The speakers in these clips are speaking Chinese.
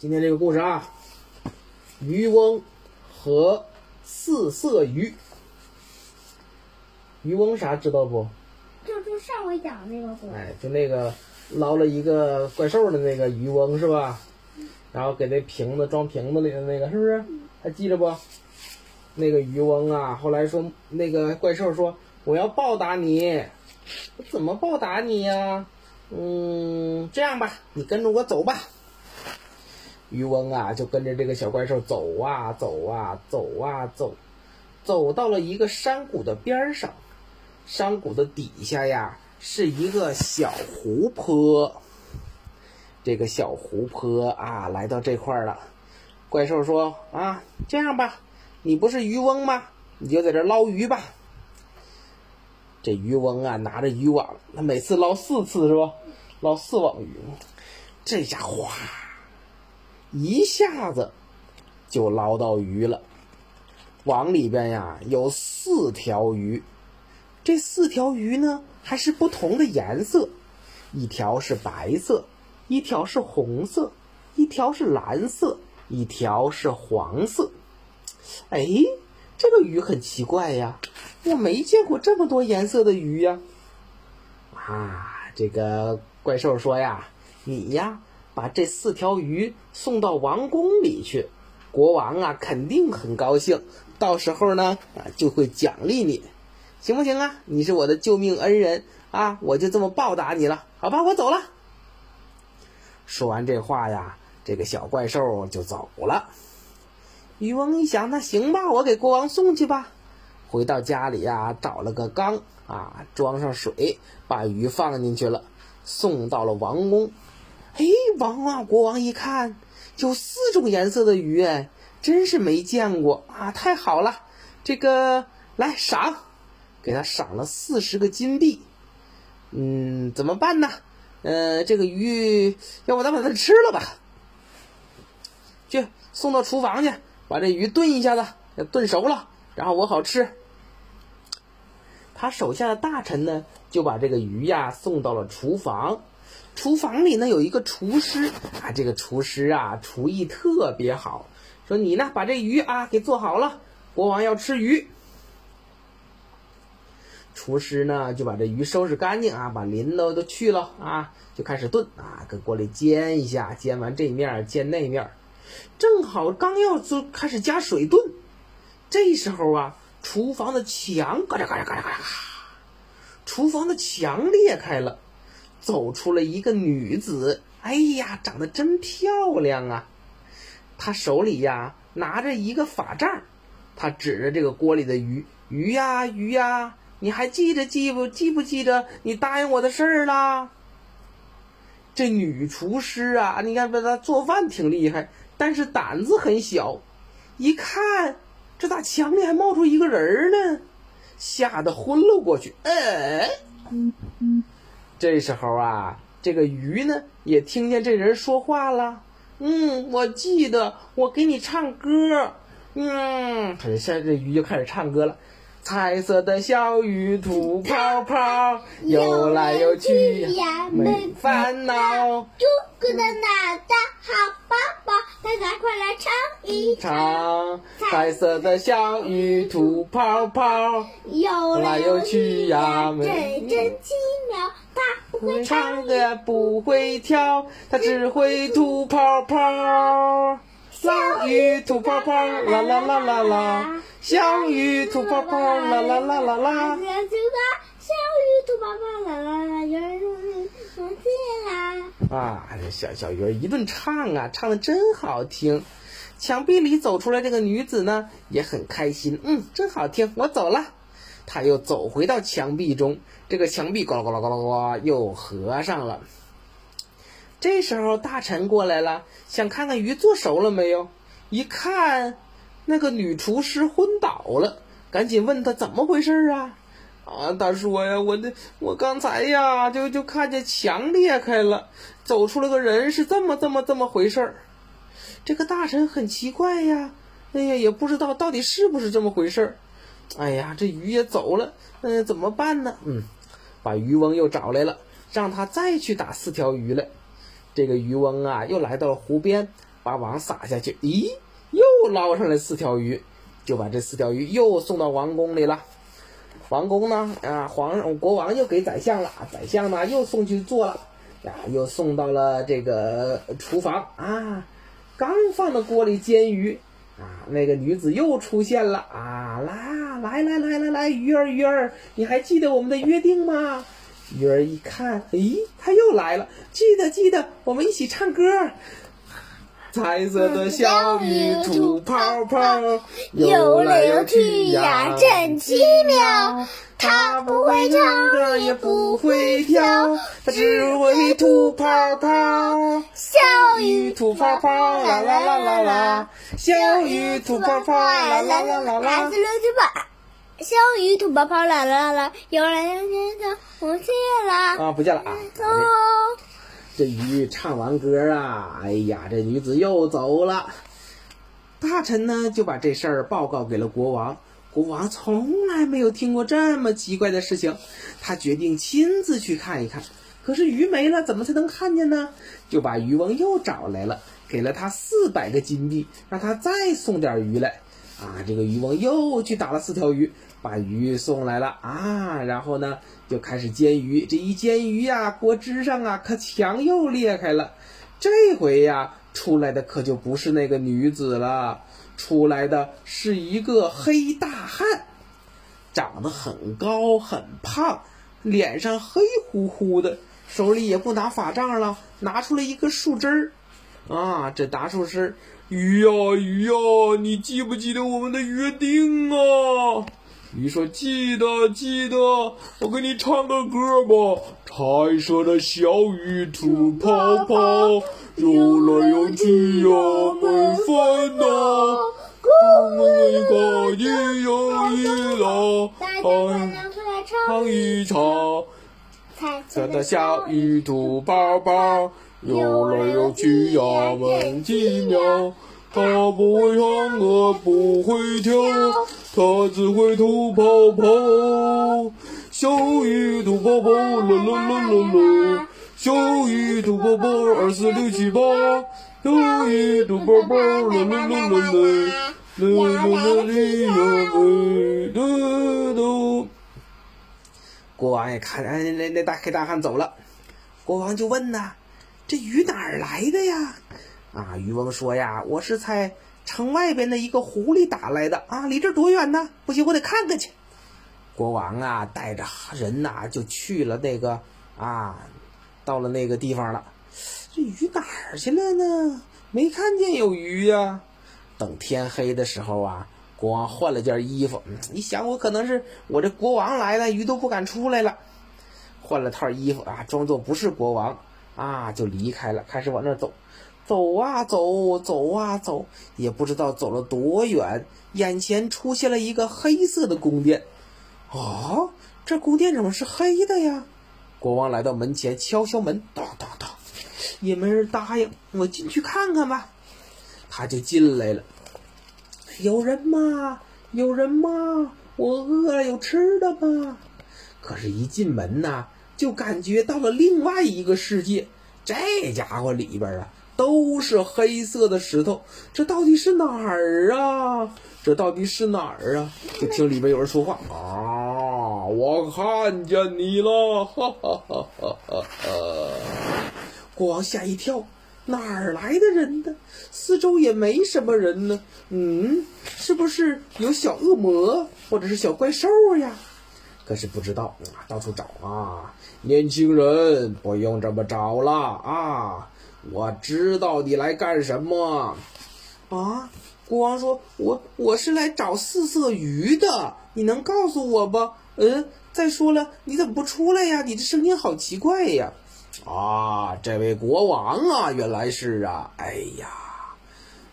今天这个故事啊，渔翁和四色鱼。渔翁啥知道不？就就上回讲的那个故事。哎，就那个捞了一个怪兽的那个渔翁是吧？然后给那瓶子装瓶子里的那个是不是？还记着不？那个渔翁啊，后来说那个怪兽说我要报答你，我怎么报答你呀？嗯，这样吧，你跟着我走吧。渔翁啊，就跟着这个小怪兽走啊走啊走啊走，走到了一个山谷的边上。山谷的底下呀，是一个小湖泊。这个小湖泊啊，来到这块了。怪兽说：“啊，这样吧，你不是渔翁吗？你就在这捞鱼吧。”这渔翁啊，拿着渔网，他每次捞四次是吧？捞四网鱼，这下哗，一下子就捞到鱼了。网里边呀有四条鱼。这四条鱼呢，还是不同的颜色，一条是白色，一条是红色，一条是蓝色，一条是黄色。哎，这个鱼很奇怪呀，我没见过这么多颜色的鱼呀。啊，这个怪兽说呀：“你呀，把这四条鱼送到王宫里去，国王啊肯定很高兴，到时候呢啊就会奖励你。”行不行啊？你是我的救命恩人啊！我就这么报答你了，好吧？我走了。说完这话呀，这个小怪兽就走了。渔翁一想，那行吧，我给国王送去吧。回到家里呀，找了个缸啊，装上水，把鱼放进去了，送到了王宫。哎，王啊，国王一看，有四种颜色的鱼，哎，真是没见过啊！太好了，这个来赏。给他赏了四十个金币，嗯，怎么办呢？呃，这个鱼要不咱把它吃了吧？去送到厨房去，把这鱼炖一下子，炖熟了，然后我好吃。他手下的大臣呢，就把这个鱼呀送到了厨房。厨房里呢有一个厨师啊，这个厨师啊厨艺特别好，说你呢把这鱼啊给做好了，国王要吃鱼。厨师呢，就把这鱼收拾干净啊，把鳞都都去了啊，就开始炖啊，搁锅里煎一下，煎完这面煎那面，正好刚要就开始加水炖，这时候啊，厨房的墙嘎吱嘎吱嘎吱嘎吱，厨房的墙裂开了，走出了一个女子，哎呀，长得真漂亮啊！她手里呀拿着一个法杖，她指着这个锅里的鱼，鱼呀鱼呀。你还记着记不记不记着你答应我的事儿啦？这女厨师啊，你看她做饭挺厉害，但是胆子很小。一看这咋墙里还冒出一个人呢，吓得昏了过去。哎，这时候啊，这个鱼呢也听见这人说话了。嗯，我记得我给你唱歌。嗯，他现在这鱼就开始唱歌了。彩色的小鱼吐泡泡，游来游去呀没烦恼。嘟咕的脑袋好宝宝，大家快来唱一唱。彩色的小鱼吐泡泡，游来游去呀，真真奇妙。它不会唱歌，不会跳，它只会吐泡泡。小鱼吐泡泡，啦啦啦啦啦。小鱼吐泡泡，啦啦啦啦啦。小鱼吐泡泡，啦啦啦，有人说你啦。啊，这小小鱼一顿唱啊，唱的真好听。墙壁里走出来这个女子呢，也很开心。嗯，真好听，我走了。他又走回到墙壁中，这个墙壁呱啦呱啦呱啦呱又合上了。这时候大臣过来了，想看看鱼做熟了没有。一看。那个女厨师昏倒了，赶紧问她怎么回事啊？啊，他说呀，我的我刚才呀，就就看见墙裂开了，走出了个人，是这么这么这么回事儿。这个大臣很奇怪呀，哎呀，也不知道到底是不是这么回事儿。哎呀，这鱼也走了，嗯，怎么办呢？嗯，把渔翁又找来了，让他再去打四条鱼来。这个渔翁啊，又来到了湖边，把网撒下去，咦，又捞上来四条鱼，就把这四条鱼又送到王宫里了。王宫呢，啊，皇上国王又给宰相了，宰相呢又送去做了，呀，又送到了这个厨房啊，刚放到锅里煎鱼，啊，那个女子又出现了啊，来来来来来来，鱼儿鱼儿，你还记得我们的约定吗？鱼儿一看，咦，他又来了，记得记得，我们一起唱歌。彩色的小鱼吐泡泡，游来游去呀，真奇妙。它不会唱歌，也不会跳，它只会吐泡泡。小鱼吐泡泡，啦啦啦啦啦。小鱼吐泡泡，啦啦啦啦啦。小鱼吐泡泡，啦啦啦。游来游去的，不见了。啊，不见了啊。走。这鱼唱完歌啊，哎呀，这女子又走了。大臣呢就把这事儿报告给了国王。国王从来没有听过这么奇怪的事情，他决定亲自去看一看。可是鱼没了，怎么才能看见呢？就把渔翁又找来了，给了他四百个金币，让他再送点鱼来。啊，这个渔翁又去打了四条鱼，把鱼送来了啊。然后呢？就开始煎鱼，这一煎鱼呀，锅汁上啊，可墙又裂开了。这回呀，出来的可就不是那个女子了，出来的是一个黑大汉，长得很高很胖，脸上黑乎乎的，手里也不拿法杖了，拿出了一个树枝儿。啊，这大树枝，鱼呀鱼呀，你记不记得我们的约定啊？鱼说：“记得，记得，我给你唱个歌吧。彩色的小鱼吐泡泡，游来游去呀没烦恼。我们一个一游一乐，唱一唱。彩色的小鱼吐泡泡，游来游去呀没奇妙。它不会唱歌，不会跳。”它只会吐泡泡，小鱼吐泡泡，啦啦啦啦啦，小鱼吐泡泡，二四六七八，小鱼吐泡泡，啦啦啦啦啦，啦啦啦哩呀喂，嘟嘟。国王一看，哎，那那大黑大汉走了，国王就问呐：“这鱼哪儿来的呀？”啊，渔翁说呀：“我是在。”城外边的一个湖里打来的啊，离这多远呢？不行，我得看看去。国王啊，带着人呐，就去了那个啊，到了那个地方了。这鱼哪儿去了呢？没看见有鱼呀。等天黑的时候啊，国王换了件衣服。你想，我可能是我这国王来了，鱼都不敢出来了。换了套衣服啊，装作不是国王啊，就离开了，开始往那走。走啊走，走啊走，也不知道走了多远，眼前出现了一个黑色的宫殿。啊，这宫殿怎么是黑的呀？国王来到门前，敲敲门，当当当，也没人答应。我进去看看吧。他就进来了。有人吗？有人吗？我饿了，有吃的吗？可是，一进门呐，就感觉到了另外一个世界。这家伙里边啊。都是黑色的石头，这到底是哪儿啊？这到底是哪儿啊？就听里边有人说话啊！我看见你了，哈哈哈哈哈哈！国王吓一跳，哪儿来的人呢？四周也没什么人呢。嗯，是不是有小恶魔或者是小怪兽呀？可是不知道啊，到处找啊！年轻人，不用这么找了啊！我知道你来干什么，啊？国王说：“我我是来找四色鱼的，你能告诉我不？嗯，再说了，你怎么不出来呀？你这声音好奇怪呀！”啊，这位国王啊，原来是啊，哎呀，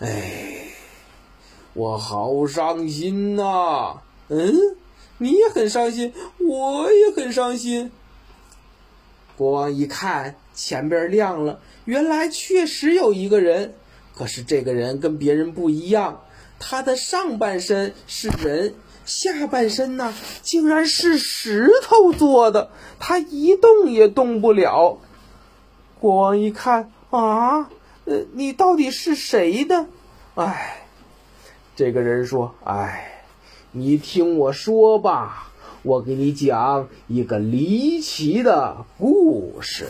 哎，我好伤心呐！嗯，你也很伤心，我也很伤心。国王一看，前边亮了。原来确实有一个人，可是这个人跟别人不一样，他的上半身是人，下半身呢竟然是石头做的，他一动也动不了。国王一看啊，呃，你到底是谁呢？哎，这个人说：“哎，你听我说吧，我给你讲一个离奇的故事。”